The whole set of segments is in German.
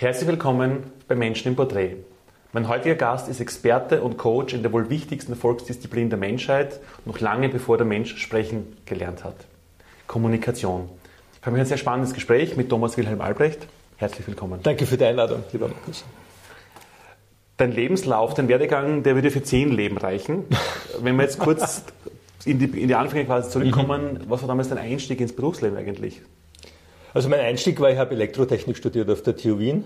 Herzlich willkommen bei Menschen im Porträt. Mein heutiger Gast ist Experte und Coach in der wohl wichtigsten Volksdisziplin der Menschheit, noch lange bevor der Mensch sprechen gelernt hat. Kommunikation. Ich habe ein sehr spannendes Gespräch mit Thomas Wilhelm Albrecht. Herzlich willkommen. Danke für die Einladung, lieber Markus. Dein Lebenslauf, dein Werdegang, der würde für zehn Leben reichen. Wenn wir jetzt kurz in die, in die Anfänge quasi zurückkommen, mhm. was war damals dein Einstieg ins Berufsleben eigentlich? Also mein Einstieg war, ich habe Elektrotechnik studiert auf der TU Wien,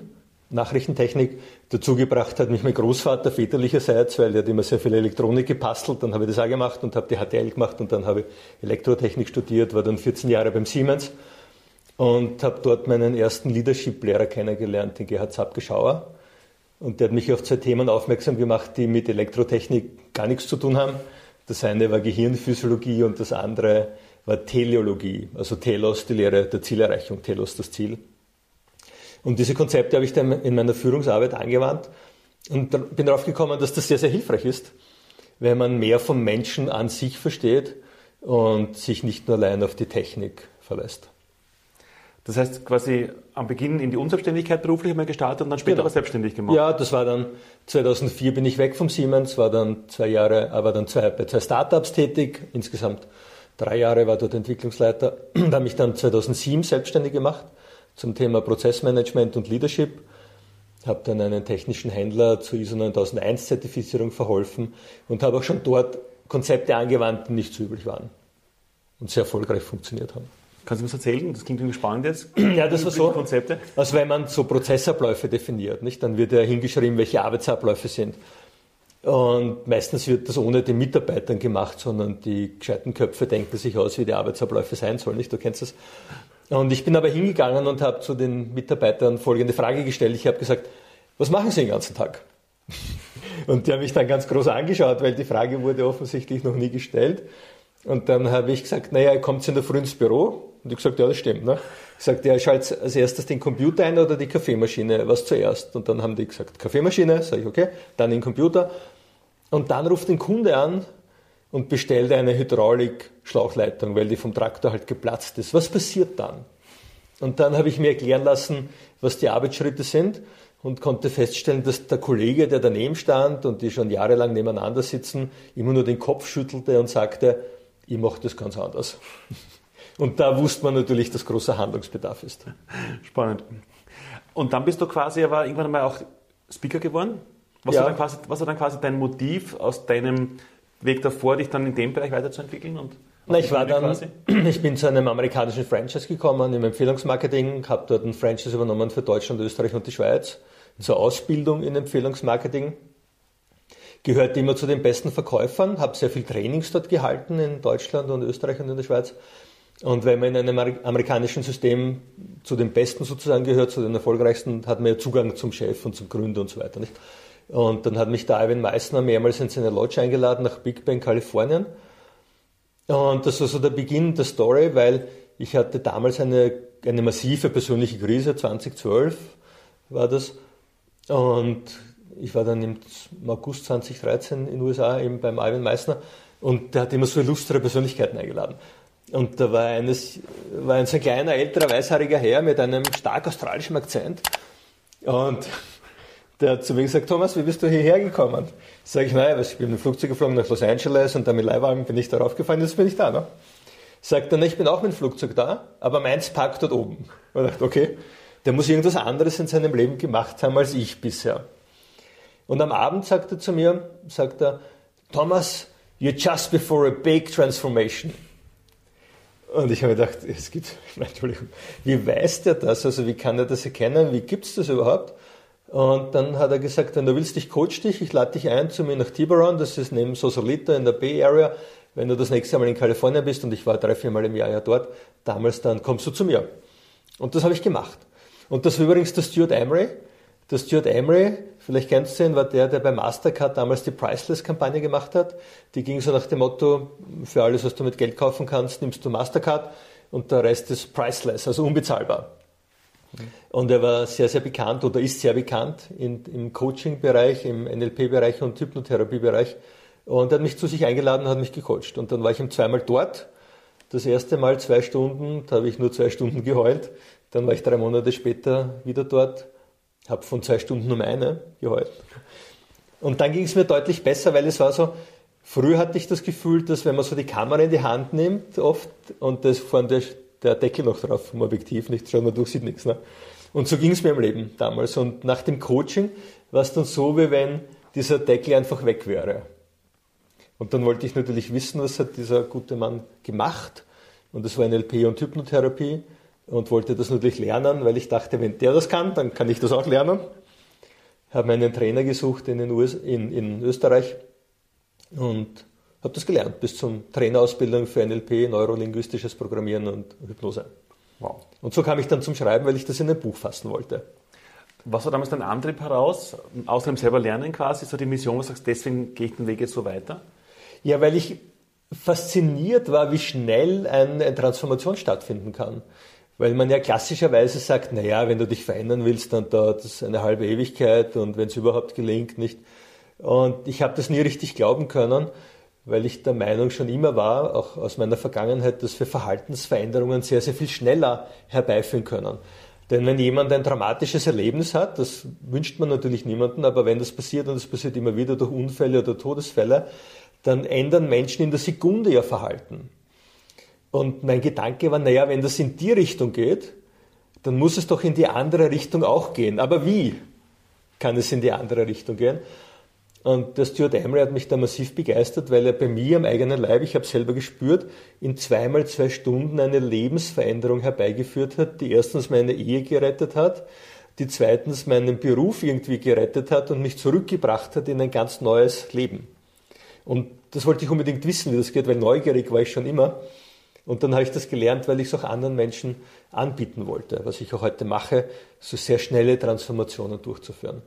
Nachrichtentechnik. Dazu gebracht hat mich mein Großvater väterlicherseits, weil der hat immer sehr viel Elektronik gebastelt. Dann habe ich das auch gemacht und habe die HTL gemacht und dann habe ich Elektrotechnik studiert, war dann 14 Jahre beim Siemens und habe dort meinen ersten Leadership-Lehrer kennengelernt, den Gerhard Sapke-Schauer. Und der hat mich auf zwei Themen aufmerksam gemacht, die mit Elektrotechnik gar nichts zu tun haben. Das eine war Gehirnphysiologie und das andere war Teleologie, also Telos, die Lehre der Zielerreichung, Telos, das Ziel. Und diese Konzepte habe ich dann in meiner Führungsarbeit angewandt und bin darauf gekommen, dass das sehr, sehr hilfreich ist, wenn man mehr vom Menschen an sich versteht und sich nicht nur allein auf die Technik verlässt. Das heißt quasi am Beginn in die Unselbstständigkeit beruflich einmal gestartet und dann später genau. aber selbstständig gemacht. Ja, das war dann 2004 bin ich weg vom Siemens, war dann zwei Jahre, aber dann zwei, bei zwei Startups tätig, insgesamt drei Jahre war dort Entwicklungsleiter, habe mich dann 2007 selbstständig gemacht zum Thema Prozessmanagement und Leadership, habe dann einen technischen Händler zur ISO 9001 Zertifizierung verholfen und habe auch schon dort Konzepte angewandt, die nicht so üblich waren und sehr erfolgreich funktioniert haben. Kannst du mir das erzählen? Das klingt irgendwie spannend jetzt. Ja, das war so. Konzepte. Also wenn man so Prozessabläufe definiert, nicht, dann wird ja hingeschrieben, welche Arbeitsabläufe sind. Und meistens wird das ohne den Mitarbeitern gemacht, sondern die gescheiten Köpfe denken sich aus, wie die Arbeitsabläufe sein sollen. Nicht? Du kennst das. Und ich bin aber hingegangen und habe zu den Mitarbeitern folgende Frage gestellt. Ich habe gesagt, was machen Sie den ganzen Tag? Und die haben mich dann ganz groß angeschaut, weil die Frage wurde offensichtlich noch nie gestellt. Und dann habe ich gesagt, naja, kommt in der Früh ins Büro? Und ich gesagt, ja, das stimmt. Ne? Ich sagte, ja, schaltet als erstes den Computer ein oder die Kaffeemaschine? Was zuerst? Und dann haben die gesagt, Kaffeemaschine, sage ich, okay, dann den Computer. Und dann ruft den Kunde an und bestellt eine Hydraulik-Schlauchleitung, weil die vom Traktor halt geplatzt ist. Was passiert dann? Und dann habe ich mir erklären lassen, was die Arbeitsschritte sind und konnte feststellen, dass der Kollege, der daneben stand und die schon jahrelang nebeneinander sitzen, immer nur den Kopf schüttelte und sagte, ich mache das ganz anders. Und da wusste man natürlich, dass großer Handlungsbedarf ist. Spannend. Und dann bist du quasi aber irgendwann mal auch Speaker geworden? Was, ja. war dann quasi, was war dann quasi dein Motiv aus deinem Weg davor, dich dann in dem Bereich weiterzuentwickeln? Und Na, ich war dann, quasi? ich bin zu einem amerikanischen Franchise gekommen im Empfehlungsmarketing, habe dort ein Franchise übernommen für Deutschland, Österreich und die Schweiz zur Ausbildung in Empfehlungsmarketing. Gehörte immer zu den besten Verkäufern, habe sehr viel Trainings dort gehalten in Deutschland und Österreich und in der Schweiz. Und wenn man in einem amerikanischen System zu den Besten sozusagen gehört, zu den erfolgreichsten, hat man ja Zugang zum Chef und zum Gründer und so weiter. Nicht? Und dann hat mich der Ivan Meissner mehrmals in seine Lodge eingeladen nach Big Bend, Kalifornien. Und das war so der Beginn der Story, weil ich hatte damals eine, eine massive persönliche Krise, 2012 war das. Und ich war dann im August 2013 in den USA eben beim Ivan Meissner und der hat immer so illustre Persönlichkeiten eingeladen. Und da war, eines, war ein so ein kleiner, älterer, weißhaariger Herr mit einem stark australischen Akzent. Und der hat zu mir gesagt, Thomas, wie bist du hierher gekommen? Sag ich, naja, ich bin mit dem Flugzeug geflogen nach Los Angeles und dann mit Leihwagen bin ich darauf gefallen, jetzt bin ich da. Ne? Sagt er, ich bin auch mit dem Flugzeug da, aber meins parkt dort oben. Und ich dachte, okay, der muss irgendwas anderes in seinem Leben gemacht haben als ich bisher. Und am Abend sagt er zu mir, sagt er, Thomas, you're just before a big transformation. Und ich habe gedacht, es gibt, Entschuldigung, wie weiß der das? Also wie kann er das erkennen? Wie gibt es das überhaupt? Und dann hat er gesagt, wenn du willst, ich coach dich, ich lade dich ein zu mir nach Tiburon, das ist neben Sausalito in der Bay Area. Wenn du das nächste Mal in Kalifornien bist, und ich war drei, vier Mal im Jahr ja dort, damals dann kommst du zu mir. Und das habe ich gemacht. Und das war übrigens der Stuart Emery. Der Stuart Emery, vielleicht kennst du ihn, war der, der bei Mastercard damals die Priceless-Kampagne gemacht hat. Die ging so nach dem Motto, für alles, was du mit Geld kaufen kannst, nimmst du Mastercard und der Rest ist priceless, also unbezahlbar. Und er war sehr, sehr bekannt oder ist sehr bekannt in, im Coaching-Bereich, im NLP-Bereich und Hypnotherapie-Bereich. Und er hat mich zu sich eingeladen und hat mich gecoacht. Und dann war ich ihm zweimal dort. Das erste Mal zwei Stunden, da habe ich nur zwei Stunden geheult. Dann war ich drei Monate später wieder dort. Habe von zwei Stunden um eine geheult. Und dann ging es mir deutlich besser, weil es war so, früher hatte ich das Gefühl, dass wenn man so die Kamera in die Hand nimmt, oft, und das vorne der, der Deckel noch drauf vom Objektiv, nicht schauen man durch, sieht nichts. Ne? Und so ging es mir im Leben damals. Und nach dem Coaching war es dann so, wie wenn dieser Deckel einfach weg wäre. Und dann wollte ich natürlich wissen, was hat dieser gute Mann gemacht. Und das war NLP und Hypnotherapie und wollte das natürlich lernen, weil ich dachte, wenn der das kann, dann kann ich das auch lernen. Habe einen Trainer gesucht in, den US, in, in Österreich und habe das gelernt bis zum Trainerausbildung für NLP, neurolinguistisches Programmieren und Hypnose. Wow. Und so kam ich dann zum Schreiben, weil ich das in ein Buch fassen wollte. Was war damals dein Antrieb heraus, außer dem selber Lernen quasi, so die Mission, wo du sagst, deswegen gehe ich den Weg jetzt so weiter? Ja, weil ich fasziniert war, wie schnell eine Transformation stattfinden kann. Weil man ja klassischerweise sagt, naja, wenn du dich verändern willst, dann dauert das eine halbe Ewigkeit und wenn es überhaupt gelingt, nicht. Und ich habe das nie richtig glauben können, weil ich der Meinung schon immer war, auch aus meiner Vergangenheit, dass wir Verhaltensveränderungen sehr, sehr viel schneller herbeiführen können. Denn wenn jemand ein dramatisches Erlebnis hat, das wünscht man natürlich niemanden, aber wenn das passiert und das passiert immer wieder durch Unfälle oder Todesfälle, dann ändern Menschen in der Sekunde ihr Verhalten. Und mein Gedanke war, naja, wenn das in die Richtung geht, dann muss es doch in die andere Richtung auch gehen. Aber wie kann es in die andere Richtung gehen? Und der Stuart Emery hat mich da massiv begeistert, weil er bei mir am eigenen Leib, ich habe selber gespürt, in zweimal zwei Stunden eine Lebensveränderung herbeigeführt hat, die erstens meine Ehe gerettet hat, die zweitens meinen Beruf irgendwie gerettet hat und mich zurückgebracht hat in ein ganz neues Leben. Und das wollte ich unbedingt wissen, wie das geht, weil neugierig war ich schon immer. Und dann habe ich das gelernt, weil ich es auch anderen Menschen anbieten wollte, was ich auch heute mache, so sehr schnelle Transformationen durchzuführen.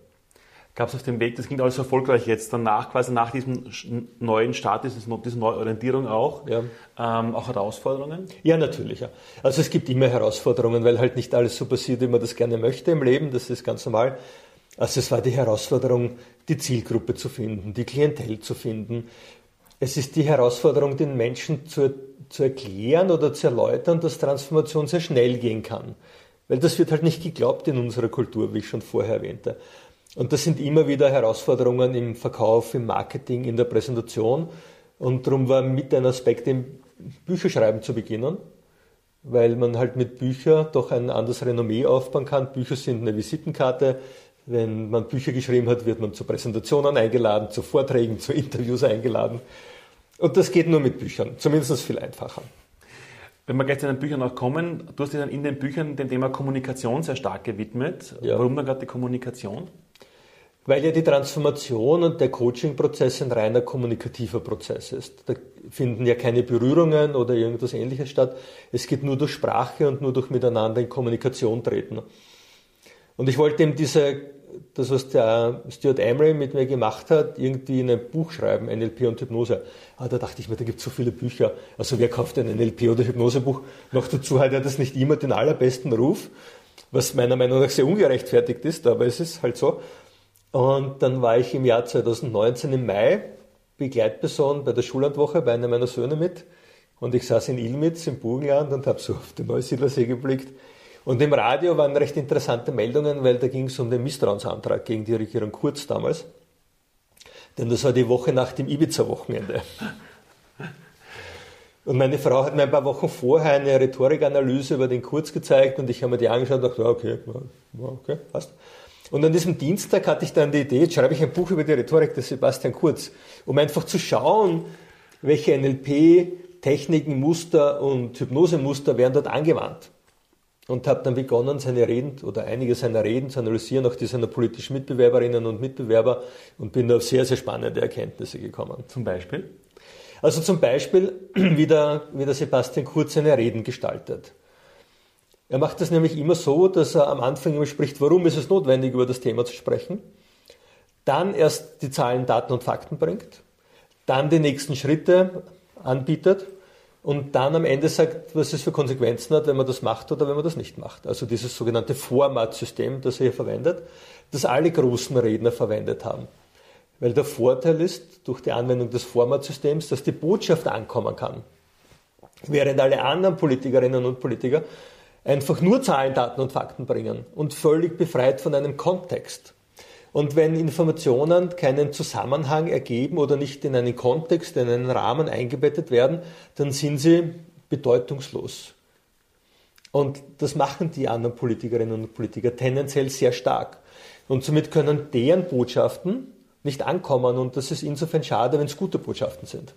Gab es auf dem Weg, das ging alles erfolgreich jetzt, danach quasi nach diesem neuen Start, dieser Neuorientierung auch, ja. ähm, auch Herausforderungen? Ja, natürlich. Ja. Also es gibt immer Herausforderungen, weil halt nicht alles so passiert, wie man das gerne möchte im Leben, das ist ganz normal. Also es war die Herausforderung, die Zielgruppe zu finden, die Klientel zu finden. Es ist die Herausforderung, den Menschen zu, zu erklären oder zu erläutern, dass Transformation sehr schnell gehen kann. Weil das wird halt nicht geglaubt in unserer Kultur, wie ich schon vorher erwähnte. Und das sind immer wieder Herausforderungen im Verkauf, im Marketing, in der Präsentation. Und darum war mit ein Aspekt, im Bücherschreiben zu beginnen, weil man halt mit Büchern doch ein anderes Renommee aufbauen kann. Bücher sind eine Visitenkarte, wenn man Bücher geschrieben hat, wird man zu Präsentationen eingeladen, zu Vorträgen, zu Interviews eingeladen. Und das geht nur mit Büchern, zumindest viel einfacher. Wenn wir gleich zu den Büchern noch kommen, du hast dich dann in den Büchern dem Thema Kommunikation sehr stark gewidmet. Ja. Warum dann gerade die Kommunikation? Weil ja die Transformation und der Coaching-Prozess ein reiner kommunikativer Prozess ist. Da finden ja keine Berührungen oder irgendwas ähnliches statt. Es geht nur durch Sprache und nur durch Miteinander in Kommunikation treten. Und ich wollte eben diese das, was der Stuart Emery mit mir gemacht hat, irgendwie in ein Buch schreiben, NLP und Hypnose. Ah, da dachte ich mir, da gibt es so viele Bücher. Also wer kauft ein NLP oder Hypnosebuch? Noch dazu hat er das nicht immer den allerbesten Ruf, was meiner Meinung nach sehr ungerechtfertigt ist, aber es ist halt so. Und dann war ich im Jahr 2019 im Mai Begleitperson bei der Schullandwoche bei einem meiner Söhne mit. Und ich saß in Ilmitz im Burgenland und habe so auf den Neusiedlersee geblickt und im Radio waren recht interessante Meldungen, weil da ging es um den Misstrauensantrag gegen die Regierung Kurz damals. Denn das war die Woche nach dem Ibiza-Wochenende. Und meine Frau hat mir ein paar Wochen vorher eine Rhetorikanalyse über den Kurz gezeigt und ich habe mir die angeschaut und dachte, okay, okay, passt. Und an diesem Dienstag hatte ich dann die Idee, jetzt schreibe ich ein Buch über die Rhetorik des Sebastian Kurz, um einfach zu schauen, welche NLP-Techniken, Muster und Hypnosemuster werden dort angewandt und habe dann begonnen, seine Reden oder einige seiner Reden zu analysieren, auch die seiner politischen Mitbewerberinnen und Mitbewerber und bin auf sehr, sehr spannende Erkenntnisse gekommen. Zum Beispiel? Also zum Beispiel, wie der, wie der Sebastian Kurz seine Reden gestaltet. Er macht das nämlich immer so, dass er am Anfang immer spricht, warum ist es notwendig, über das Thema zu sprechen, dann erst die Zahlen, Daten und Fakten bringt, dann die nächsten Schritte anbietet und dann am Ende sagt, was es für Konsequenzen hat, wenn man das macht oder wenn man das nicht macht. Also dieses sogenannte Formatsystem, das er hier verwendet, das alle großen Redner verwendet haben. Weil der Vorteil ist, durch die Anwendung des Formatsystems, dass die Botschaft ankommen kann. Während alle anderen Politikerinnen und Politiker einfach nur Zahlen, Daten und Fakten bringen und völlig befreit von einem Kontext. Und wenn Informationen keinen Zusammenhang ergeben oder nicht in einen Kontext, in einen Rahmen eingebettet werden, dann sind sie bedeutungslos. Und das machen die anderen Politikerinnen und Politiker tendenziell sehr stark. Und somit können deren Botschaften nicht ankommen. Und das ist insofern schade, wenn es gute Botschaften sind.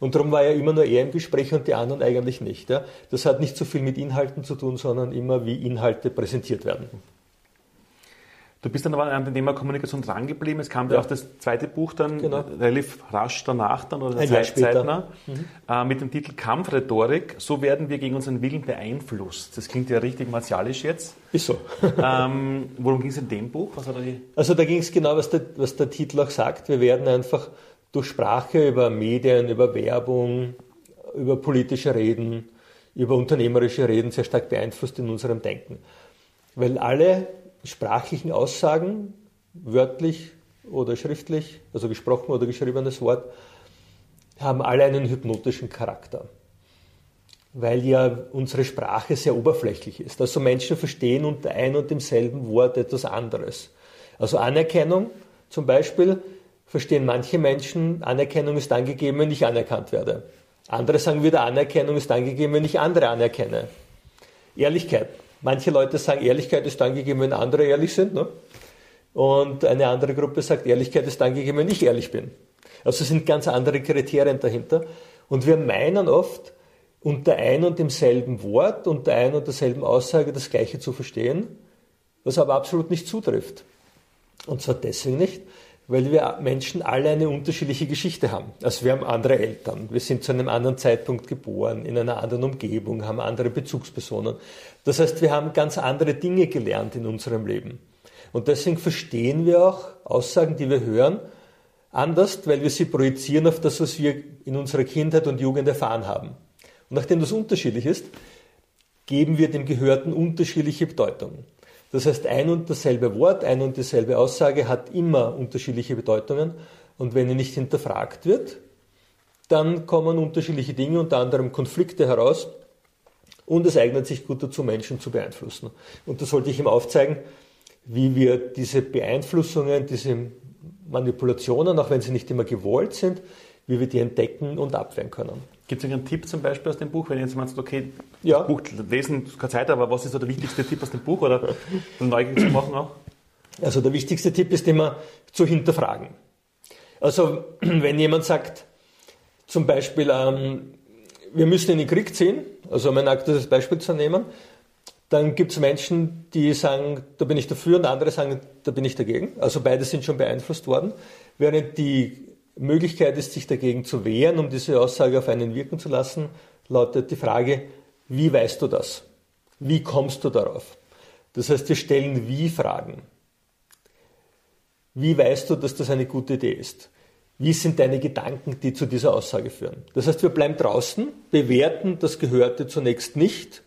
Und darum war ja immer nur er im Gespräch und die anderen eigentlich nicht. Ja. Das hat nicht so viel mit Inhalten zu tun, sondern immer, wie Inhalte präsentiert werden. Du bist dann aber an dem Thema Kommunikation drangeblieben. Es kam ja auch das zweite Buch dann genau. relativ rasch danach dann oder Ein Jahr später. Mhm. Äh, mit dem Titel Kampfrhetorik. So werden wir gegen unseren Willen beeinflusst. Das klingt ja richtig martialisch jetzt. Ist so. ähm, worum ging es in dem Buch? Also da ging es genau, was der, was der Titel auch sagt. Wir werden einfach durch Sprache über Medien, über Werbung, über politische Reden, über unternehmerische Reden sehr stark beeinflusst in unserem Denken. Weil alle sprachlichen Aussagen, wörtlich oder schriftlich, also gesprochen oder geschriebenes Wort, haben alle einen hypnotischen Charakter. Weil ja unsere Sprache sehr oberflächlich ist. Also Menschen verstehen unter ein und demselben Wort etwas anderes. Also Anerkennung zum Beispiel verstehen manche Menschen, Anerkennung ist dann gegeben, wenn ich anerkannt werde. Andere sagen wieder, Anerkennung ist dann gegeben, wenn ich andere anerkenne. Ehrlichkeit. Manche Leute sagen, Ehrlichkeit ist dann gegeben, wenn andere ehrlich sind. Ne? Und eine andere Gruppe sagt, Ehrlichkeit ist dann gegeben, wenn ich ehrlich bin. Also sind ganz andere Kriterien dahinter. Und wir meinen oft, unter ein und demselben Wort, unter ein und derselben Aussage das Gleiche zu verstehen, was aber absolut nicht zutrifft. Und zwar deswegen nicht, weil wir Menschen alle eine unterschiedliche Geschichte haben. Also wir haben andere Eltern, wir sind zu einem anderen Zeitpunkt geboren, in einer anderen Umgebung, haben andere Bezugspersonen. Das heißt, wir haben ganz andere Dinge gelernt in unserem Leben. Und deswegen verstehen wir auch Aussagen, die wir hören, anders, weil wir sie projizieren auf das, was wir in unserer Kindheit und Jugend erfahren haben. Und nachdem das unterschiedlich ist, geben wir dem Gehörten unterschiedliche Bedeutungen. Das heißt, ein und dasselbe Wort, ein und dieselbe Aussage hat immer unterschiedliche Bedeutungen. Und wenn er nicht hinterfragt wird, dann kommen unterschiedliche Dinge, unter anderem Konflikte heraus. Und es eignet sich gut dazu, Menschen zu beeinflussen. Und das sollte ich ihm aufzeigen, wie wir diese Beeinflussungen, diese Manipulationen, auch wenn sie nicht immer gewollt sind, wie wir die entdecken und abwehren können. Gibt es einen Tipp zum Beispiel aus dem Buch, wenn jetzt jemand sagt, okay, ja. das Buch lesen, keine Zeit, aber was ist so der wichtigste Tipp aus dem Buch oder neugierig zu machen auch? Also der wichtigste Tipp ist immer zu hinterfragen. Also wenn jemand sagt, zum Beispiel, ähm, wir müssen in den Krieg ziehen, also um ein aktuelles Beispiel zu nehmen, dann gibt es Menschen, die sagen, da bin ich dafür und andere sagen, da bin ich dagegen. Also beide sind schon beeinflusst worden. Während die Möglichkeit ist, sich dagegen zu wehren, um diese Aussage auf einen wirken zu lassen, lautet die Frage, wie weißt du das? Wie kommst du darauf? Das heißt, wir stellen Wie-Fragen. Wie weißt du, dass das eine gute Idee ist? Wie sind deine Gedanken, die zu dieser Aussage führen? Das heißt, wir bleiben draußen, bewerten das Gehörte zunächst nicht,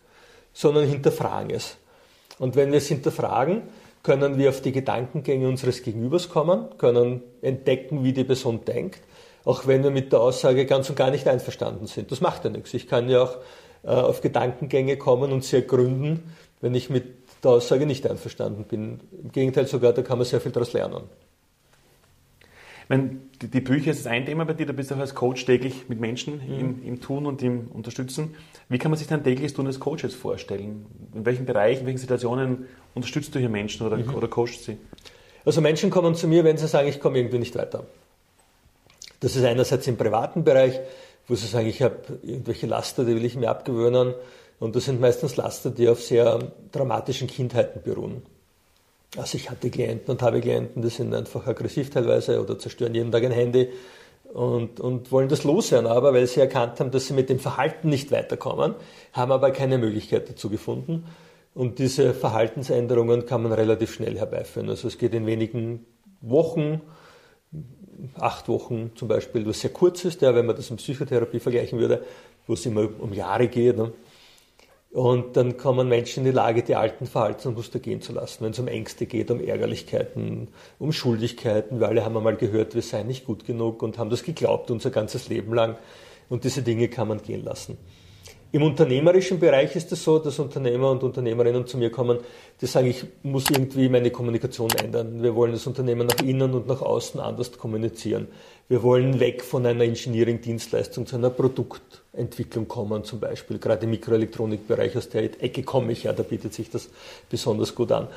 sondern hinterfragen es. Und wenn wir es hinterfragen, können wir auf die Gedankengänge unseres Gegenübers kommen, können entdecken, wie die Person denkt, auch wenn wir mit der Aussage ganz und gar nicht einverstanden sind. Das macht ja nichts. Ich kann ja auch äh, auf Gedankengänge kommen und sie ergründen, wenn ich mit der Aussage nicht einverstanden bin. Im Gegenteil sogar, da kann man sehr viel daraus lernen. Meine, die, die, Bücher ist ein Thema bei dir, du bist auch als Coach täglich mit Menschen mhm. im, im, Tun und im Unterstützen. Wie kann man sich dein tägliches Tun als Coach jetzt vorstellen? In welchen Bereichen, in welchen Situationen unterstützt du hier Menschen oder, mhm. oder coachst sie? Also Menschen kommen zu mir, wenn sie sagen, ich komme irgendwie nicht weiter. Das ist einerseits im privaten Bereich, wo sie sagen, ich habe irgendwelche Laster, die will ich mir abgewöhnen. Und das sind meistens Laster, die auf sehr dramatischen Kindheiten beruhen. Also ich hatte Klienten und habe Klienten, die sind einfach aggressiv teilweise oder zerstören jeden Tag ein Handy und, und wollen das loswerden, aber weil sie erkannt haben, dass sie mit dem Verhalten nicht weiterkommen, haben aber keine Möglichkeit dazu gefunden. Und diese Verhaltensänderungen kann man relativ schnell herbeiführen. Also es geht in wenigen Wochen, acht Wochen zum Beispiel, was sehr kurz ist, ja, wenn man das in Psychotherapie vergleichen würde, wo es immer um Jahre geht. Ne? Und dann kommen Menschen in die Lage, die alten Verhaltensmuster gehen zu lassen, wenn es um Ängste geht, um Ärgerlichkeiten, um Schuldigkeiten. Wir alle haben einmal gehört, wir seien nicht gut genug und haben das geglaubt unser ganzes Leben lang. Und diese Dinge kann man gehen lassen. Im unternehmerischen Bereich ist es so, dass Unternehmer und Unternehmerinnen zu mir kommen, die sagen, ich muss irgendwie meine Kommunikation ändern. Wir wollen das Unternehmen nach innen und nach außen anders kommunizieren. Wir wollen weg von einer Engineering-Dienstleistung zu einer Produktentwicklung kommen, zum Beispiel. Gerade im Mikroelektronikbereich, aus der Ecke komme ich ja, da bietet sich das besonders gut an.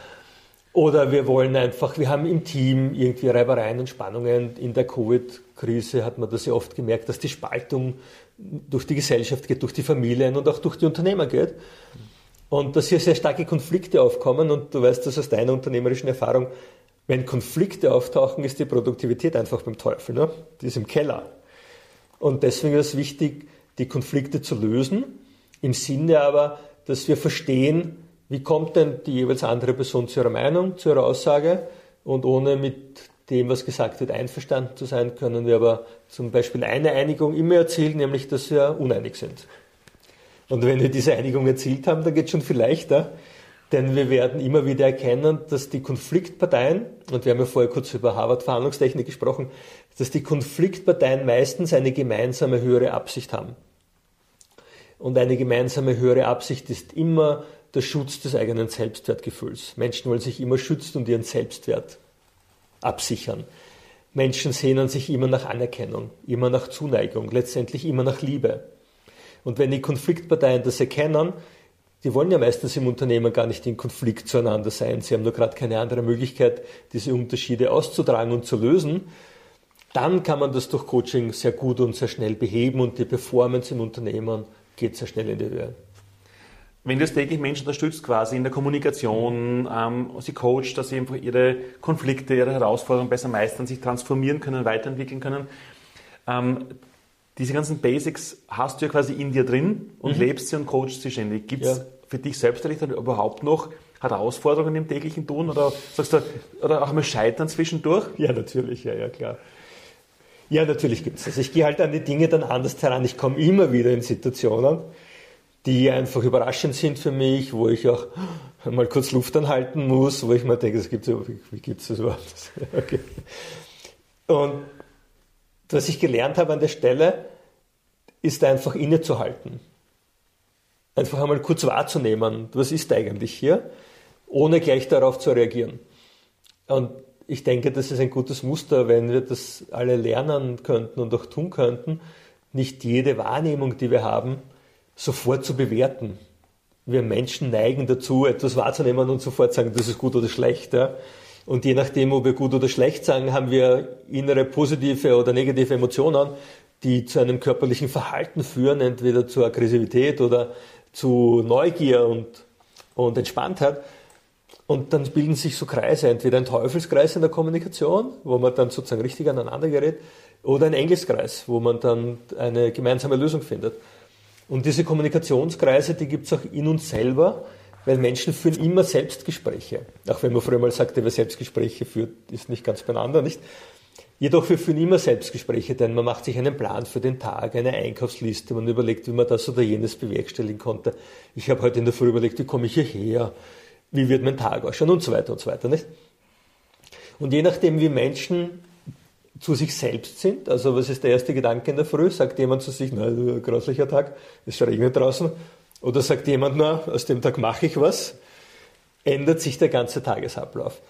Oder wir wollen einfach, wir haben im Team irgendwie Reibereien und Spannungen. In der Covid-Krise hat man das ja oft gemerkt, dass die Spaltung durch die Gesellschaft geht, durch die Familien und auch durch die Unternehmer geht. Und dass hier sehr starke Konflikte aufkommen und du weißt das aus deiner unternehmerischen Erfahrung, wenn Konflikte auftauchen, ist die Produktivität einfach beim Teufel. Ne? Die ist im Keller. Und deswegen ist es wichtig, die Konflikte zu lösen, im Sinne aber, dass wir verstehen, wie kommt denn die jeweils andere Person zu ihrer Meinung, zu ihrer Aussage? Und ohne mit dem, was gesagt wird, einverstanden zu sein, können wir aber zum Beispiel eine Einigung immer erzielen, nämlich dass wir uneinig sind. Und wenn wir diese Einigung erzielt haben, dann geht es schon viel leichter, denn wir werden immer wieder erkennen, dass die Konfliktparteien, und wir haben ja vorher kurz über Harvard-Verhandlungstechnik gesprochen, dass die Konfliktparteien meistens eine gemeinsame höhere Absicht haben. Und eine gemeinsame höhere Absicht ist immer der Schutz des eigenen Selbstwertgefühls. Menschen wollen sich immer schützen und ihren Selbstwert absichern. Menschen sehnen sich immer nach Anerkennung, immer nach Zuneigung, letztendlich immer nach Liebe. Und wenn die Konfliktparteien das erkennen, die wollen ja meistens im Unternehmen gar nicht in Konflikt zueinander sein. Sie haben nur gerade keine andere Möglichkeit, diese Unterschiede auszutragen und zu lösen. Dann kann man das durch Coaching sehr gut und sehr schnell beheben und die Performance im Unternehmen geht sehr schnell in die Höhe. Wenn du jetzt täglich Menschen unterstützt, quasi in der Kommunikation, ähm, sie coacht, dass sie einfach ihre Konflikte, ihre Herausforderungen besser meistern, sich transformieren können, weiterentwickeln können, ähm, diese ganzen Basics hast du ja quasi in dir drin und mhm. lebst sie und coachst sie ständig. Gibt es ja. für dich selbst überhaupt noch Herausforderungen im täglichen Tun oder sagst du, oder auch einmal Scheitern zwischendurch? Ja, natürlich, ja, ja, klar. Ja, natürlich gibt es das. Ich gehe halt an die Dinge dann anders heran. Ich komme immer wieder in Situationen, die einfach überraschend sind für mich, wo ich auch mal kurz Luft anhalten muss, wo ich mir denke, das gibt's wie gibt es das überhaupt? okay. Und was ich gelernt habe an der Stelle, ist einfach innezuhalten. Einfach einmal kurz wahrzunehmen, was ist eigentlich hier, ohne gleich darauf zu reagieren. Und ich denke, das ist ein gutes Muster, wenn wir das alle lernen könnten und auch tun könnten, nicht jede Wahrnehmung, die wir haben, sofort zu bewerten. Wir Menschen neigen dazu, etwas wahrzunehmen und sofort sagen, das ist gut oder schlecht. Ja? Und je nachdem, ob wir gut oder schlecht sagen, haben wir innere positive oder negative Emotionen, die zu einem körperlichen Verhalten führen, entweder zur Aggressivität oder zu Neugier und, und Entspanntheit. Und dann bilden sich so Kreise, entweder ein Teufelskreis in der Kommunikation, wo man dann sozusagen richtig aneinander gerät, oder ein Engelskreis, wo man dann eine gemeinsame Lösung findet. Und diese Kommunikationskreise, die gibt es auch in uns selber, weil Menschen führen immer Selbstgespräche. Auch wenn man früher mal sagte, wer Selbstgespräche führt, ist nicht ganz beieinander, nicht? Jedoch wir führen immer Selbstgespräche, denn man macht sich einen Plan für den Tag, eine Einkaufsliste, man überlegt, wie man das oder jenes bewerkstelligen konnte. Ich habe heute in der Früh überlegt, wie komme ich hierher, wie wird mein Tag ausschauen und so weiter und so weiter, nicht? Und je nachdem, wie Menschen zu sich selbst sind. Also was ist der erste Gedanke in der Früh? Sagt jemand zu sich, na, grauslicher Tag, es regnet draußen. Oder sagt jemand, na, aus dem Tag mache ich was. Ändert sich der ganze Tagesablauf.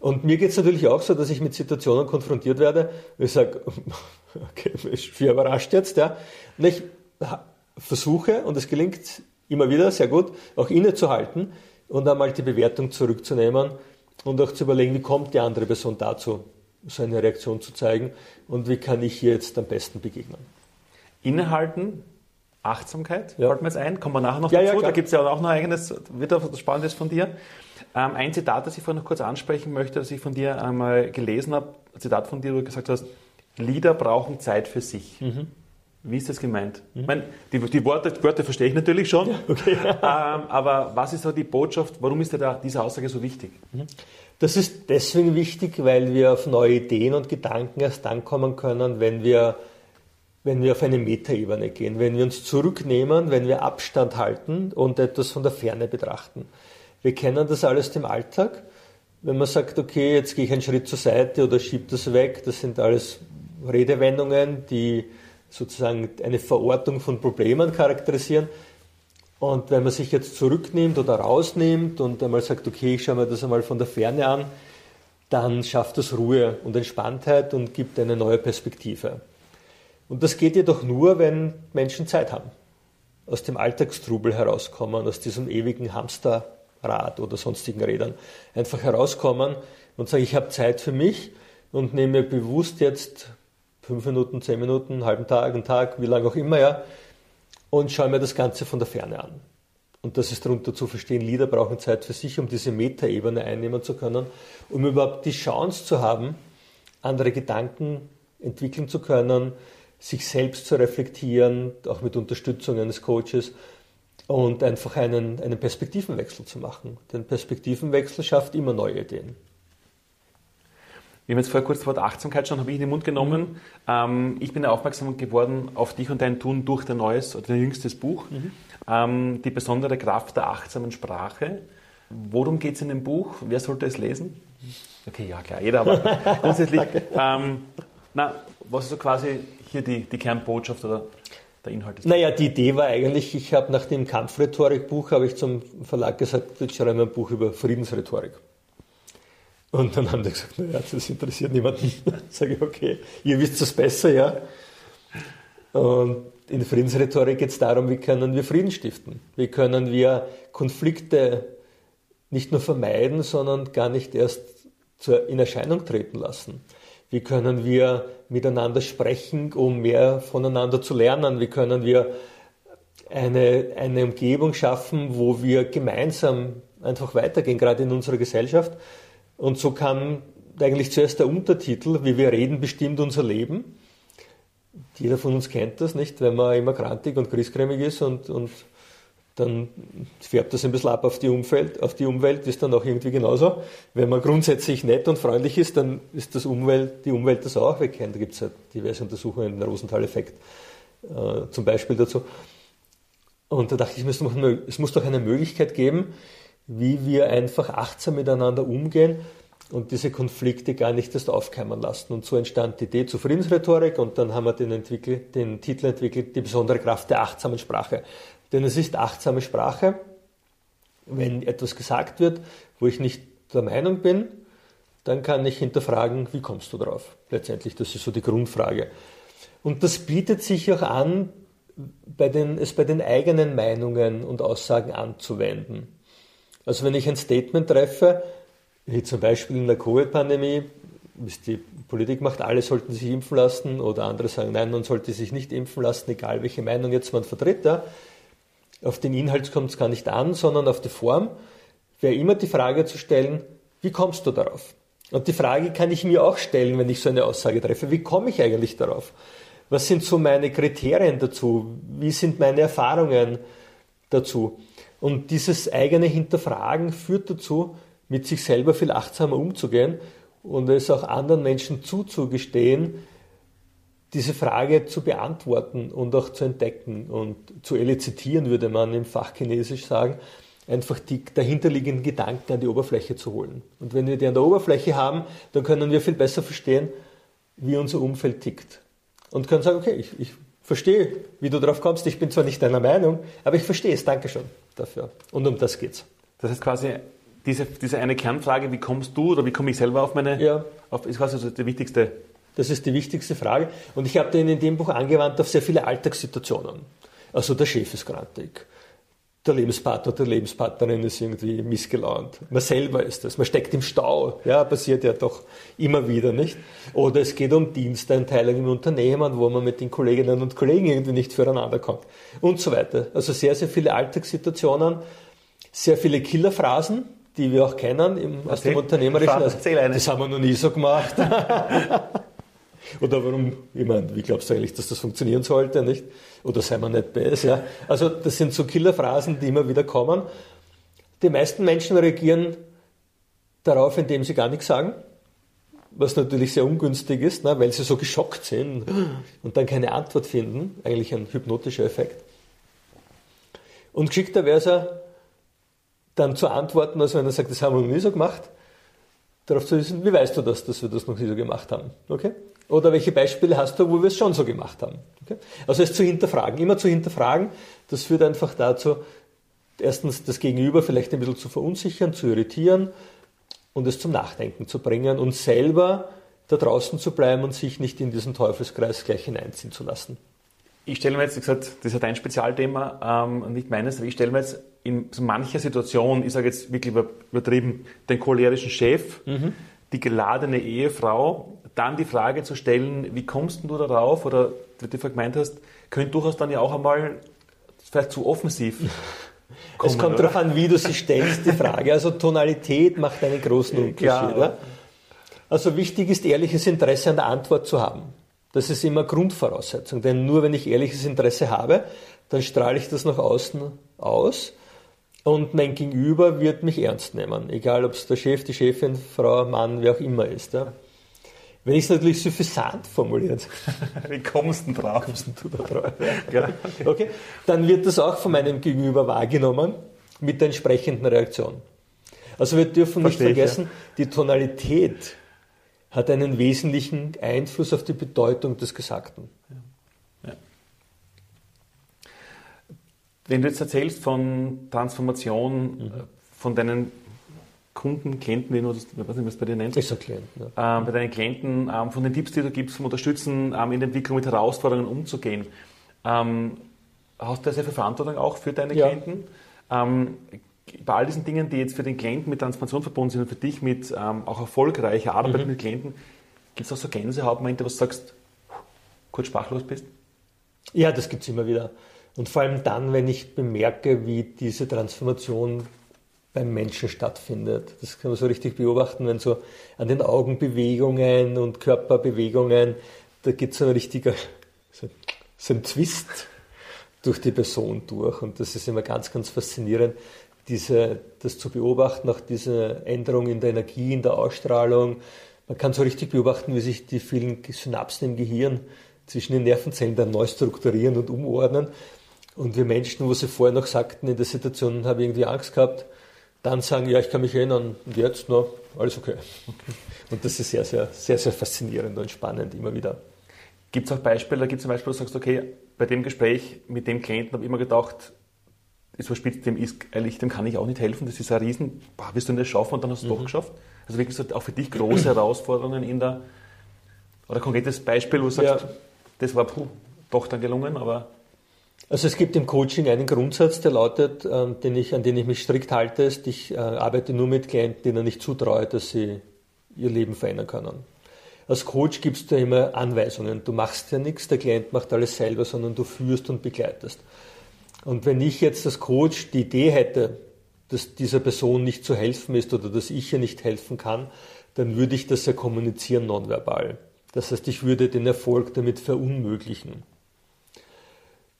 Und mir geht es natürlich auch so, dass ich mit Situationen konfrontiert werde, wo ich sage, okay, ich bin überrascht jetzt, ja. Und ich versuche, und es gelingt immer wieder sehr gut, auch innezuhalten und einmal die Bewertung zurückzunehmen und auch zu überlegen, wie kommt die andere Person dazu so eine Reaktion zu zeigen und wie kann ich hier jetzt am besten begegnen. Innehalten, Achtsamkeit, ja. fällt mir jetzt ein, kommen wir nachher noch ja, dazu, ja, da gibt es ja auch noch ein eigenes, wieder was Spannendes von dir. Ähm, ein Zitat, das ich vorhin noch kurz ansprechen möchte, das ich von dir einmal gelesen habe, ein Zitat von dir, wo du gesagt hast, Lieder brauchen Zeit für sich. Mhm. Wie ist das gemeint? Mhm. Ich meine, die, die, Worte, die Wörter verstehe ich natürlich schon, ja, okay. ähm, aber was ist so die Botschaft, warum ist da diese Aussage so wichtig? Mhm. Das ist deswegen wichtig, weil wir auf neue Ideen und Gedanken erst dann kommen können, wenn wir, wenn wir auf eine Metaebene gehen, wenn wir uns zurücknehmen, wenn wir Abstand halten und etwas von der Ferne betrachten. Wir kennen das alles im Alltag. Wenn man sagt, okay, jetzt gehe ich einen Schritt zur Seite oder schiebe das weg, das sind alles Redewendungen, die sozusagen eine Verortung von Problemen charakterisieren. Und wenn man sich jetzt zurücknimmt oder rausnimmt und einmal sagt, okay, ich schaue mir das einmal von der Ferne an, dann schafft das Ruhe und Entspanntheit und gibt eine neue Perspektive. Und das geht jedoch nur, wenn Menschen Zeit haben, aus dem Alltagstrubel herauskommen, aus diesem ewigen Hamsterrad oder sonstigen Rädern, einfach herauskommen und sagen, ich habe Zeit für mich und nehme bewusst jetzt fünf Minuten, zehn Minuten, einen halben Tag, einen Tag, wie lange auch immer, ja, und schaue mir das Ganze von der Ferne an. Und das ist darunter zu verstehen, Lieder brauchen Zeit für sich, um diese Metaebene einnehmen zu können, um überhaupt die Chance zu haben, andere Gedanken entwickeln zu können, sich selbst zu reflektieren, auch mit Unterstützung eines Coaches und einfach einen, einen Perspektivenwechsel zu machen. Denn Perspektivenwechsel schafft immer neue Ideen. Wir haben jetzt vorher kurz das Wort Achtsamkeit schon, habe ich in den Mund genommen. Mhm. Ähm, ich bin aufmerksam geworden auf dich und dein Tun durch dein neues oder dein jüngstes Buch, mhm. ähm, Die besondere Kraft der achtsamen Sprache. Worum geht es in dem Buch? Wer sollte es lesen? Okay, ja klar, jeder, aber grundsätzlich. ähm, na, was ist so quasi hier die, die Kernbotschaft oder der Inhalt des Naja, die Idee war eigentlich, ich habe nach dem Kampfrhetorik-Buch, habe ich zum Verlag gesagt, ich schreibe ein Buch über Friedensrhetorik. Und dann haben die gesagt, naja, das interessiert niemanden. Sage ich, okay, ihr wisst es besser, ja. Und in Friedensrhetorik geht es darum, wie können wir Frieden stiften? Wie können wir Konflikte nicht nur vermeiden, sondern gar nicht erst in Erscheinung treten lassen? Wie können wir miteinander sprechen, um mehr voneinander zu lernen? Wie können wir eine, eine Umgebung schaffen, wo wir gemeinsam einfach weitergehen, gerade in unserer Gesellschaft? Und so kam eigentlich zuerst der Untertitel, wie wir reden, bestimmt unser Leben. Jeder von uns kennt das, nicht? Wenn man immer krantig und griesgrämig ist und, und dann färbt das ein bisschen ab auf die, Umwelt, auf die Umwelt, ist dann auch irgendwie genauso. Wenn man grundsätzlich nett und freundlich ist, dann ist das Umwelt, die Umwelt das auch. Wir kennen, da gibt es ja diverse Untersuchungen, den Rosenthal-Effekt äh, zum Beispiel dazu. Und da dachte ich, es muss doch eine Möglichkeit geben, wie wir einfach achtsam miteinander umgehen und diese Konflikte gar nicht erst aufkeimen lassen. Und so entstand die Idee zur Friedensrhetorik und dann haben wir den, entwickelt, den Titel entwickelt, die besondere Kraft der achtsamen Sprache. Denn es ist achtsame Sprache, wenn etwas gesagt wird, wo ich nicht der Meinung bin, dann kann ich hinterfragen, wie kommst du drauf? Letztendlich, das ist so die Grundfrage. Und das bietet sich auch an, bei den, es bei den eigenen Meinungen und Aussagen anzuwenden. Also wenn ich ein Statement treffe, wie zum Beispiel in der Covid-Pandemie, die Politik macht, alle sollten sich impfen lassen oder andere sagen, nein, man sollte sich nicht impfen lassen, egal welche Meinung jetzt man vertritt. Ja. Auf den Inhalt kommt es gar nicht an, sondern auf die Form, wäre immer die Frage zu stellen, wie kommst du darauf? Und die Frage kann ich mir auch stellen, wenn ich so eine Aussage treffe, wie komme ich eigentlich darauf? Was sind so meine Kriterien dazu? Wie sind meine Erfahrungen dazu? Und dieses eigene Hinterfragen führt dazu, mit sich selber viel achtsamer umzugehen und es auch anderen Menschen zuzugestehen, diese Frage zu beantworten und auch zu entdecken und zu elizitieren, würde man im Fachchinesisch sagen, einfach die dahinterliegenden Gedanken an die Oberfläche zu holen. Und wenn wir die an der Oberfläche haben, dann können wir viel besser verstehen, wie unser Umfeld tickt. Und können sagen, okay, ich, ich verstehe, wie du darauf kommst, ich bin zwar nicht deiner Meinung, aber ich verstehe es, danke schon dafür. Und um das geht's. Das heißt quasi, diese, diese eine Kernfrage, wie kommst du oder wie komme ich selber auf meine, ja. auf, ist quasi so die wichtigste. Das ist die wichtigste Frage. Und ich habe den in dem Buch angewandt auf sehr viele Alltagssituationen. Also der Chef ist grantig der Lebenspartner, der Lebenspartnerin ist irgendwie missgelaunt. Man selber ist das. Man steckt im Stau. Ja, passiert ja doch immer wieder, nicht? Oder es geht um Diensteinteilung im Unternehmen, wo man mit den Kolleginnen und Kollegen irgendwie nicht füreinander kommt. Und so weiter. Also sehr, sehr viele Alltagssituationen, sehr viele Killerphrasen, die wir auch kennen im, aus dem Unternehmerischen. Also, das haben wir noch nie so gemacht. Oder warum, ich meine, wie glaubst du eigentlich, dass das funktionieren sollte, nicht? Oder sei man nicht besser? Ja? Also, das sind so Killerphrasen, die immer wieder kommen. Die meisten Menschen reagieren darauf, indem sie gar nichts sagen, was natürlich sehr ungünstig ist, ne, weil sie so geschockt sind und dann keine Antwort finden. Eigentlich ein hypnotischer Effekt. Und geschickter wäre es dann zu antworten, als wenn er sagt, das haben wir noch nie so gemacht, darauf zu wissen, wie weißt du das, dass wir das noch nie so gemacht haben? Okay? Oder welche Beispiele hast du, wo wir es schon so gemacht haben? Okay? Also es zu hinterfragen, immer zu hinterfragen, das führt einfach dazu, erstens das Gegenüber vielleicht ein bisschen zu verunsichern, zu irritieren und es zum Nachdenken zu bringen und selber da draußen zu bleiben und sich nicht in diesen Teufelskreis gleich hineinziehen zu lassen. Ich stelle mir jetzt, wie gesagt, das ist ja dein Spezialthema ähm, nicht meines, aber ich stelle mir jetzt in so mancher Situation, ich sage jetzt wirklich übertrieben, den cholerischen Chef, mhm. die geladene Ehefrau, dann die Frage zu stellen, wie kommst du darauf oder wie du gemeint hast, könnte durchaus dann ja auch einmal vielleicht zu offensiv Kommen, es kommt darauf an, wie du sie stellst, die Frage. Also Tonalität macht einen großen Unterschied. Ja. Also wichtig ist, ehrliches Interesse an der Antwort zu haben. Das ist immer Grundvoraussetzung, denn nur wenn ich ehrliches Interesse habe, dann strahle ich das nach außen aus und mein Gegenüber wird mich ernst nehmen, egal ob es der Chef, die Chefin, Frau, Mann, wer auch immer ist. Ja. Wenn ich es natürlich suffisant formuliere, wie kommst du drauf? Kommst du da drauf? Ja. Okay, dann wird das auch von meinem Gegenüber wahrgenommen mit der entsprechenden Reaktion. Also wir dürfen Verstehe nicht vergessen, ich, ja. die Tonalität hat einen wesentlichen Einfluss auf die Bedeutung des Gesagten. Ja. Wenn du jetzt erzählst von Transformation, mhm. von deinen Kunden, Klienten, wie du das, weiß nicht, was bei dir nennst. Ist ein Klient, ja. ähm, bei deinen Klienten, ähm, von den Tipps, die du gibst, vom Unterstützen, ähm, in der Entwicklung mit Herausforderungen umzugehen. Ähm, hast du sehr viel Verantwortung auch für deine ja. Klienten? Ähm, bei all diesen Dingen, die jetzt für den Klienten mit Transformation verbunden sind und für dich mit ähm, auch erfolgreicher Arbeit mhm. mit Klienten, gibt es auch so Gänsehautmomente, wo du sagst, kurz sprachlos bist? Ja, das gibt es immer wieder. Und vor allem dann, wenn ich bemerke, wie diese Transformation beim Menschen stattfindet. Das kann man so richtig beobachten, wenn so an den Augenbewegungen und Körperbewegungen, da geht so ein richtiger, so, so ein Twist durch die Person durch. Und das ist immer ganz, ganz faszinierend, diese, das zu beobachten, auch diese Änderung in der Energie, in der Ausstrahlung. Man kann so richtig beobachten, wie sich die vielen Synapsen im Gehirn zwischen den Nervenzellen dann neu strukturieren und umordnen. Und wir Menschen, wo sie vorher noch sagten, in der Situation habe ich irgendwie Angst gehabt, dann sagen, ja, ich kann mich erinnern und jetzt, no, alles okay. Und das ist sehr, sehr, sehr, sehr faszinierend und spannend immer wieder. Gibt es auch Beispiele, da gibt es ein Beispiel, wo du sagst, okay, bei dem Gespräch mit dem Klienten habe ich immer gedacht, ist verspitzt, dem ist ehrlich, dem kann ich auch nicht helfen, das ist ein Riesen, boah, wirst du das schaffen und dann hast du es mhm. doch geschafft. Also wirklich so auch für dich große Herausforderungen in der, oder konkretes Beispiel, wo du sagst, ja. das war puh, doch dann gelungen, aber also es gibt im Coaching einen Grundsatz, der lautet, äh, den ich, an den ich mich strikt halte, ist, ich äh, arbeite nur mit Klienten, denen ich zutraue, dass sie ihr Leben verändern können. Als Coach gibst du immer Anweisungen. Du machst ja nichts, der Klient macht alles selber, sondern du führst und begleitest. Und wenn ich jetzt als Coach die Idee hätte, dass dieser Person nicht zu helfen ist oder dass ich ihr nicht helfen kann, dann würde ich das ja kommunizieren nonverbal. Das heißt, ich würde den Erfolg damit verunmöglichen.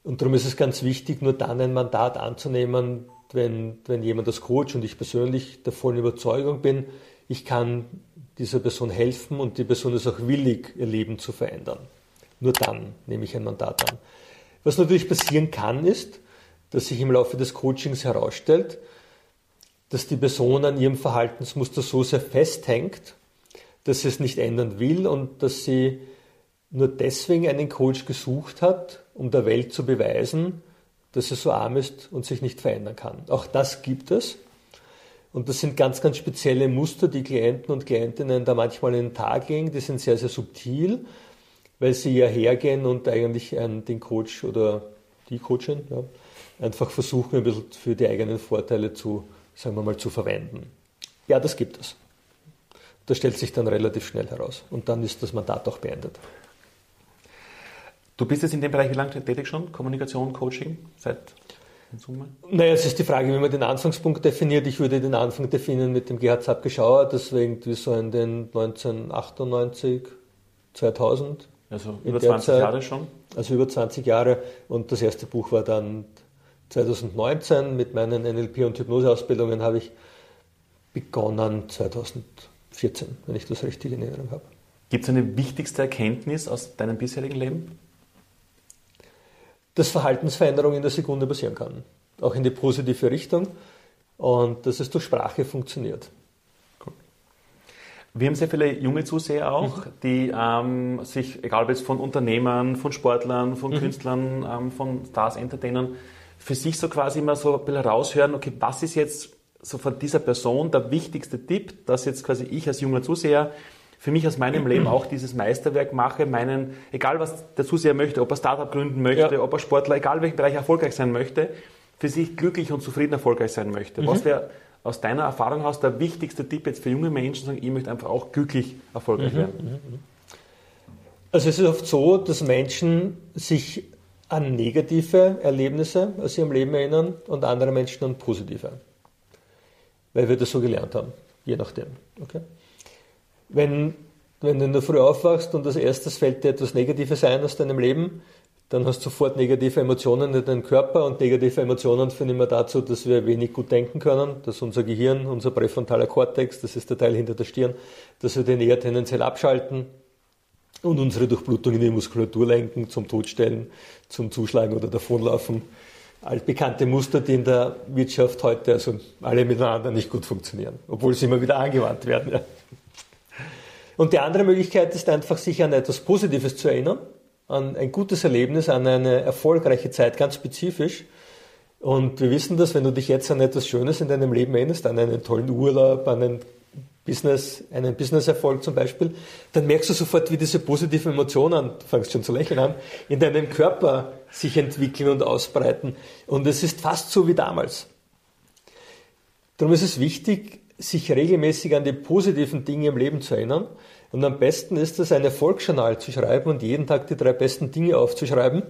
Und darum ist es ganz wichtig, nur dann ein Mandat anzunehmen, wenn, wenn jemand als Coach und ich persönlich der vollen Überzeugung bin, ich kann dieser Person helfen und die Person ist auch willig, ihr Leben zu verändern. Nur dann nehme ich ein Mandat an. Was natürlich passieren kann, ist, dass sich im Laufe des Coachings herausstellt, dass die Person an ihrem Verhaltensmuster so sehr festhängt, dass sie es nicht ändern will und dass sie nur deswegen einen Coach gesucht hat, um der Welt zu beweisen, dass er so arm ist und sich nicht verändern kann. Auch das gibt es. Und das sind ganz, ganz spezielle Muster, die Klienten und Klientinnen da manchmal in den Tag legen. Die sind sehr, sehr subtil, weil sie ja hergehen und eigentlich den Coach oder die Coachin ja, einfach versuchen, ein bisschen für die eigenen Vorteile zu, sagen wir mal, zu verwenden. Ja, das gibt es. Das stellt sich dann relativ schnell heraus. Und dann ist das Mandat auch beendet. Du bist jetzt in dem Bereich wie lange tätig schon? Kommunikation, Coaching? Seit in Summe? Naja, es ist die Frage, wie man den Anfangspunkt definiert. Ich würde den Anfang definieren mit dem Gerhard Zapke-Schauer, deswegen so in den 1998, 2000. Also über 20 Zeit, Jahre schon? Also über 20 Jahre. Und das erste Buch war dann 2019 mit meinen NLP- und Hypnoseausbildungen habe ich begonnen 2014, wenn ich das richtig in Erinnerung habe. Gibt es eine wichtigste Erkenntnis aus deinem bisherigen Leben? Dass Verhaltensveränderung in der Sekunde passieren kann. Auch in die positive Richtung. Und dass es durch Sprache funktioniert. Wir haben sehr viele junge Zuseher auch, mhm. die ähm, sich, egal ob jetzt von Unternehmern, von Sportlern, von mhm. Künstlern, ähm, von Stars, Entertainern, für sich so quasi immer so ein bisschen raushören, okay, was ist jetzt so von dieser Person der wichtigste Tipp, dass jetzt quasi ich als junger Zuseher für mich aus meinem Leben auch dieses Meisterwerk mache, meinen, egal was der Zuseher möchte, ob er Startup gründen möchte, ja. ob er Sportler, egal welchen Bereich erfolgreich sein möchte, für sich glücklich und zufrieden erfolgreich sein möchte. Mhm. Was wäre aus deiner Erfahrung aus der wichtigste Tipp jetzt für junge Menschen, sagen, ich möchte einfach auch glücklich erfolgreich mhm. werden? Mhm. Also es ist oft so, dass Menschen sich an negative Erlebnisse aus ihrem Leben erinnern und andere Menschen an positive. Weil wir das so gelernt haben, je nachdem. Okay? Wenn, wenn du in der Früh aufwachst und als erstes fällt dir etwas Negatives ein aus deinem Leben, dann hast du sofort negative Emotionen in deinem Körper und negative Emotionen führen immer dazu, dass wir wenig gut denken können, dass unser Gehirn, unser präfrontaler Kortex, das ist der Teil hinter der Stirn, dass wir den eher tendenziell abschalten und unsere Durchblutung in die Muskulatur lenken, zum Todstellen, zum Zuschlagen oder Davonlaufen. Altbekannte Muster, die in der Wirtschaft heute also alle miteinander nicht gut funktionieren, obwohl sie immer wieder angewandt werden. Ja. Und die andere Möglichkeit ist einfach, sich an etwas Positives zu erinnern, an ein gutes Erlebnis, an eine erfolgreiche Zeit, ganz spezifisch. Und wir wissen das, wenn du dich jetzt an etwas Schönes in deinem Leben erinnerst, an einen tollen Urlaub, an einen Business, einen Businesserfolg zum Beispiel, dann merkst du sofort, wie diese positiven Emotionen, du fängst schon zu lächeln an, in deinem Körper sich entwickeln und ausbreiten. Und es ist fast so wie damals. Darum ist es wichtig, sich regelmäßig an die positiven Dinge im Leben zu erinnern. Und am besten ist es, ein Erfolgsjournal zu schreiben und jeden Tag die drei besten Dinge aufzuschreiben.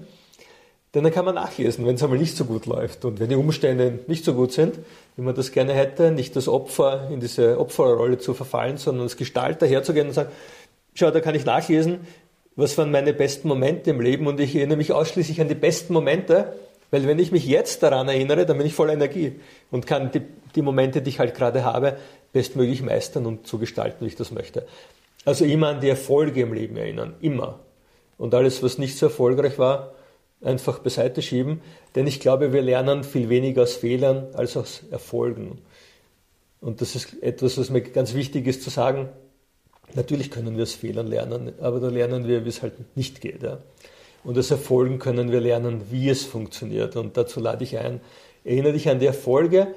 Denn dann kann man nachlesen, wenn es einmal nicht so gut läuft und wenn die Umstände nicht so gut sind, wie man das gerne hätte, nicht das Opfer in diese Opferrolle zu verfallen, sondern als Gestalter herzugehen und sagen, schau, da kann ich nachlesen, was waren meine besten Momente im Leben und ich erinnere mich ausschließlich an die besten Momente, weil wenn ich mich jetzt daran erinnere, dann bin ich voller Energie und kann die, die Momente, die ich halt gerade habe, bestmöglich meistern und so gestalten, wie ich das möchte. Also immer an die Erfolge im Leben erinnern, immer. Und alles, was nicht so erfolgreich war, einfach beiseite schieben. Denn ich glaube, wir lernen viel weniger aus Fehlern als aus Erfolgen. Und das ist etwas, was mir ganz wichtig ist zu sagen. Natürlich können wir aus Fehlern lernen, aber da lernen wir, wie es halt nicht geht. Ja. Und aus Erfolgen können wir lernen, wie es funktioniert. Und dazu lade ich ein, erinnere dich an die Erfolge,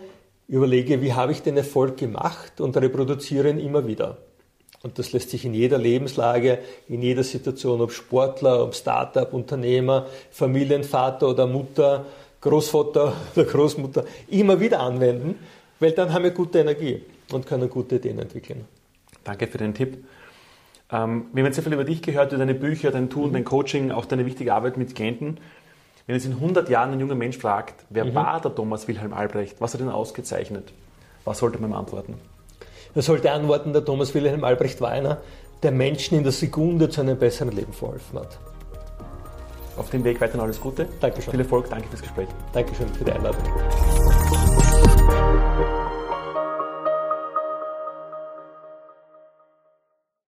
überlege, wie habe ich den Erfolg gemacht und reproduziere ihn immer wieder. Und das lässt sich in jeder Lebenslage, in jeder Situation, ob Sportler, ob Startup, Unternehmer, Familienvater oder Mutter, Großvater oder Großmutter, immer wieder anwenden, weil dann haben wir gute Energie und können gute Ideen entwickeln. Danke für den Tipp. Ähm, wir haben jetzt sehr viel über dich gehört, über deine Bücher, dein Tun, dein Coaching, auch deine wichtige Arbeit mit Klienten. Wenn jetzt in 100 Jahren ein junger Mensch fragt, wer mhm. war der Thomas Wilhelm Albrecht, was hat ihn ausgezeichnet, was sollte man ihm antworten? Er sollte antworten, der Thomas Wilhelm Albrecht war einer, der Menschen in der Sekunde zu einem besseren Leben verholfen hat. Auf dem Weg weiterhin alles Gute. Dankeschön. Viel Erfolg, danke fürs Gespräch. Dankeschön für die Einladung.